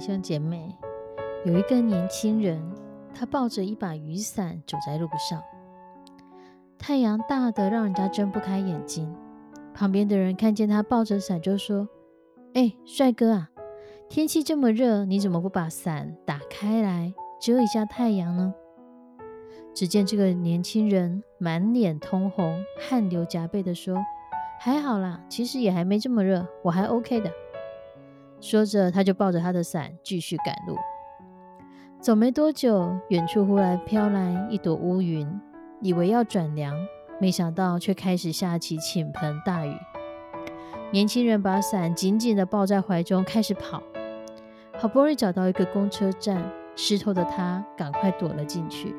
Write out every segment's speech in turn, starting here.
兄姐妹，有一个年轻人，他抱着一把雨伞走在路上。太阳大的让人家睁不开眼睛。旁边的人看见他抱着伞，就说：“哎，帅哥啊，天气这么热，你怎么不把伞打开来遮一下太阳呢？”只见这个年轻人满脸通红，汗流浃背的说：“还好啦，其实也还没这么热，我还 OK 的。”说着，他就抱着他的伞继续赶路。走没多久，远处忽然飘来一朵乌云，以为要转凉，没想到却开始下起倾盆大雨。年轻人把伞紧紧地抱在怀中，开始跑。好不容易找到一个公车站，湿透的他赶快躲了进去。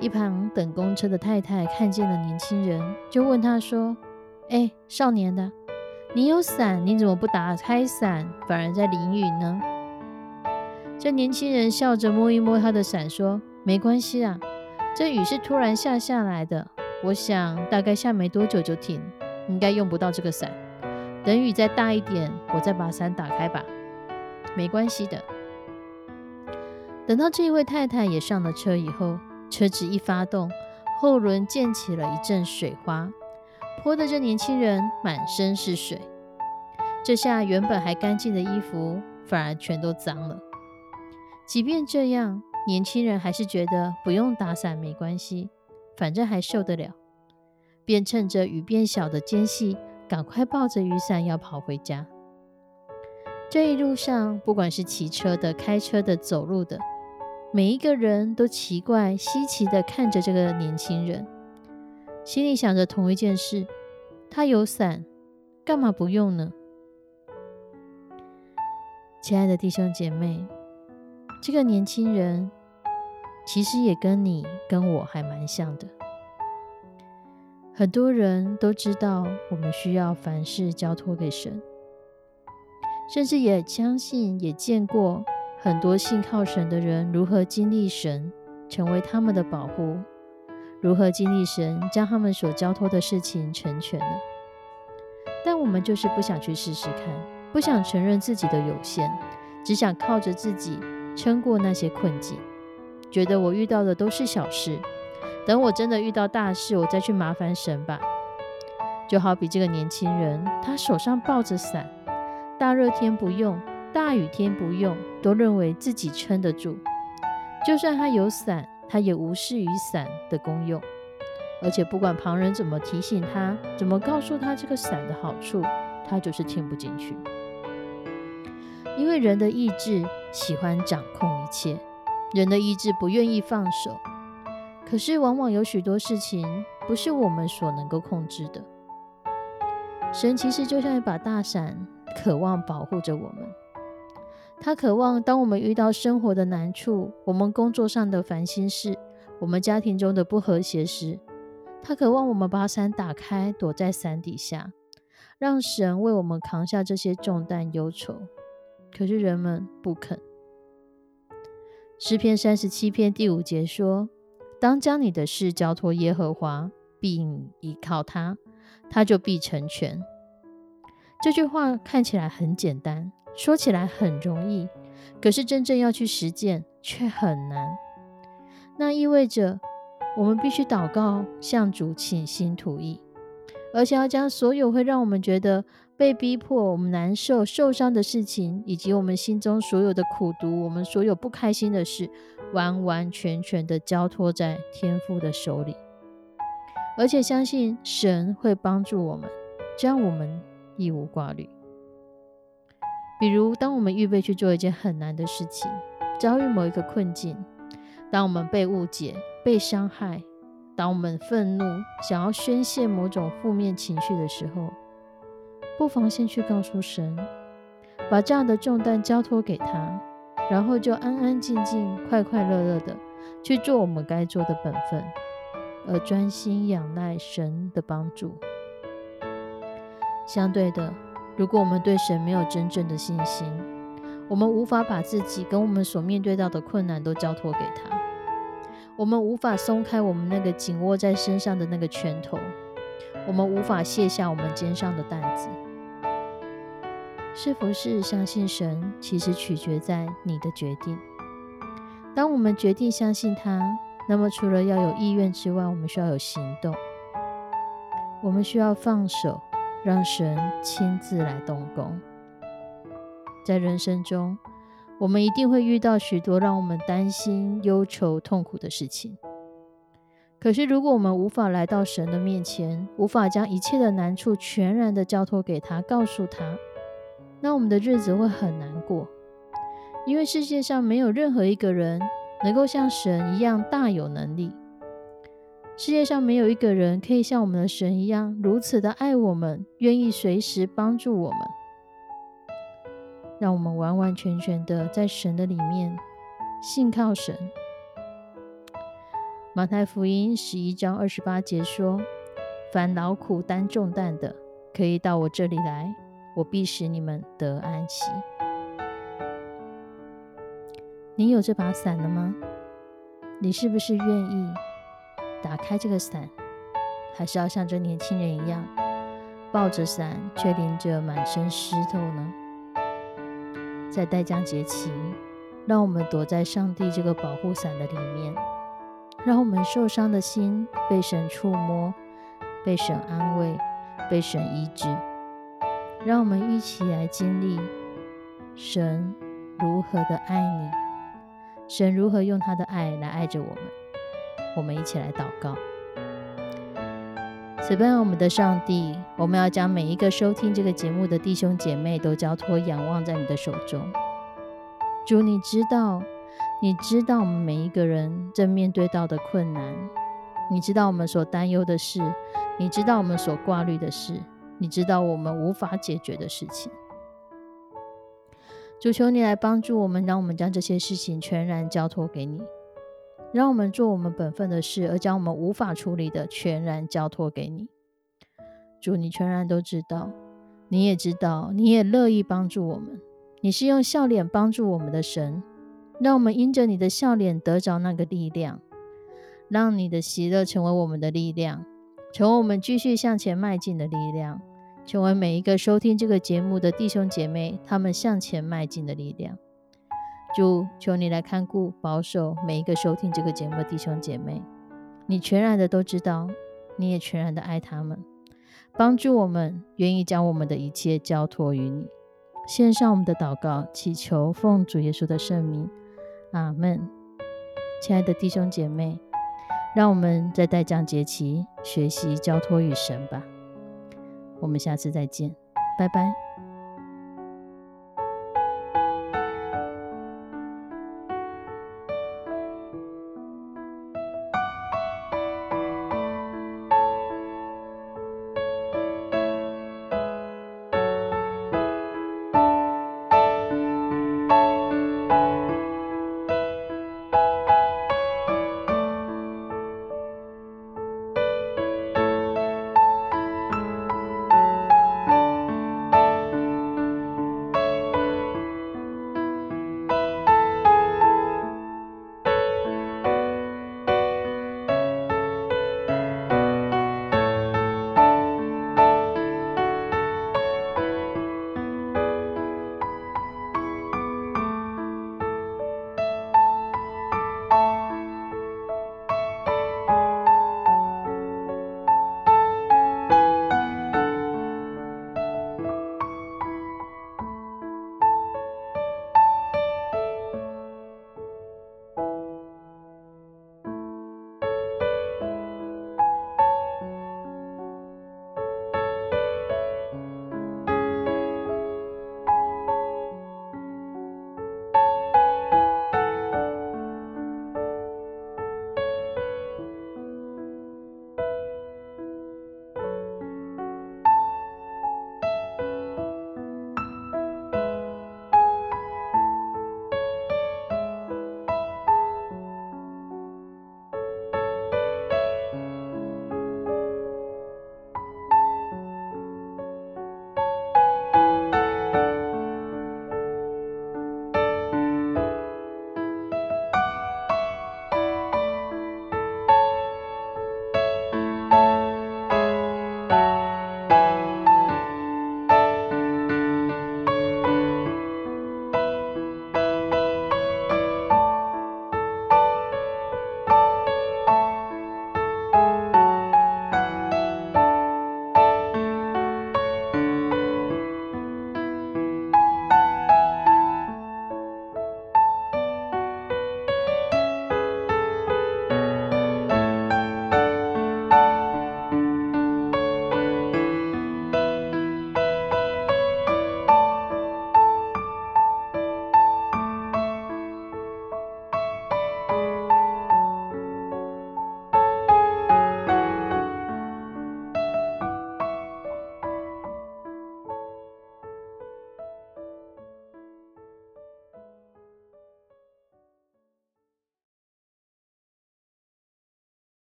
一旁等公车的太太看见了年轻人，就问他说：“哎，少年的。”你有伞，你怎么不打开伞，反而在淋雨呢？这年轻人笑着摸一摸他的伞，说：“没关系啊，这雨是突然下下来的，我想大概下没多久就停，应该用不到这个伞。等雨再大一点，我再把伞打开吧，没关系的。”等到这一位太太也上了车以后，车子一发动，后轮溅起了一阵水花。泼的这年轻人满身是水，这下原本还干净的衣服反而全都脏了。即便这样，年轻人还是觉得不用打伞没关系，反正还受得了，便趁着雨变小的间隙，赶快抱着雨伞要跑回家。这一路上，不管是骑车的、开车的、走路的，每一个人都奇怪稀奇的看着这个年轻人。心里想着同一件事，他有伞，干嘛不用呢？亲爱的弟兄姐妹，这个年轻人其实也跟你跟我还蛮像的。很多人都知道，我们需要凡事交托给神，甚至也相信，也见过很多信靠神的人如何经历神，成为他们的保护。如何经历神将他们所交托的事情成全了？但我们就是不想去试试看，不想承认自己的有限，只想靠着自己撑过那些困境，觉得我遇到的都是小事，等我真的遇到大事，我再去麻烦神吧。就好比这个年轻人，他手上抱着伞，大热天不用，大雨天不用，都认为自己撑得住。就算他有伞。他也无视于伞的功用，而且不管旁人怎么提醒他，怎么告诉他这个伞的好处，他就是听不进去。因为人的意志喜欢掌控一切，人的意志不愿意放手。可是往往有许多事情不是我们所能够控制的。神其实就像一把大伞，渴望保护着我们。他渴望，当我们遇到生活的难处，我们工作上的烦心事，我们家庭中的不和谐时，他渴望我们把伞打开，躲在伞底下，让神为我们扛下这些重担忧愁。可是人们不肯。诗篇三十七篇第五节说：“当将你的事交托耶和华，并依靠他，他就必成全。”这句话看起来很简单。说起来很容易，可是真正要去实践却很难。那意味着我们必须祷告，向主倾心吐意，而且要将所有会让我们觉得被逼迫、我们难受、受伤的事情，以及我们心中所有的苦毒、我们所有不开心的事，完完全全的交托在天父的手里，而且相信神会帮助我们，这样我们亦无挂虑。比如，当我们预备去做一件很难的事情，遭遇某一个困境，当我们被误解、被伤害。当我们愤怒、想要宣泄某种负面情绪的时候，不妨先去告诉神，把这样的重担交托给他，然后就安安静静、快快乐乐的去做我们该做的本分，而专心仰赖神的帮助。相对的，如果我们对神没有真正的信心，我们无法把自己跟我们所面对到的困难都交托给他。我们无法松开我们那个紧握在身上的那个拳头，我们无法卸下我们肩上的担子。是否是相信神，其实取决在你的决定。当我们决定相信他，那么除了要有意愿之外，我们需要有行动。我们需要放手，让神亲自来动工。在人生中。我们一定会遇到许多让我们担心、忧愁、痛苦的事情。可是，如果我们无法来到神的面前，无法将一切的难处全然的交托给他，告诉他，那我们的日子会很难过。因为世界上没有任何一个人能够像神一样大有能力。世界上没有一个人可以像我们的神一样如此的爱我们，愿意随时帮助我们。让我们完完全全的在神的里面信靠神。马太福音十一章二十八节说：“凡劳苦担重担的，可以到我这里来，我必使你们得安息。”你有这把伞了吗？你是不是愿意打开这个伞，还是要像这年轻人一样抱着伞却淋着满身湿透呢？在待降节期，让我们躲在上帝这个保护伞的里面，让我们受伤的心被神触摸，被神安慰，被神医治。让我们一起来经历神如何的爱你，神如何用他的爱来爱着我们。我们一起来祷告。此般，我们的上帝，我们要将每一个收听这个节目的弟兄姐妹都交托、仰望在你的手中。主，你知道，你知道我们每一个人正面对到的困难，你知道我们所担忧的事，你知道我们所挂虑的事，你知道我们无法解决的事情。主，求你来帮助我们，让我们将这些事情全然交托给你。让我们做我们本分的事，而将我们无法处理的全然交托给你。主，你全然都知道，你也知道，你也乐意帮助我们。你是用笑脸帮助我们的神，让我们因着你的笑脸得着那个力量，让你的喜乐成为我们的力量，成为我们继续向前迈进的力量，成为每一个收听这个节目的弟兄姐妹他们向前迈进的力量。主，求你来看顾、保守每一个收听这个节目的弟兄姐妹。你全然的都知道，你也全然的爱他们，帮助我们，愿意将我们的一切交托于你。献上我们的祷告，祈求奉主耶稣的圣名，阿门。亲爱的弟兄姐妹，让我们在待降节期学习交托与神吧。我们下次再见，拜拜。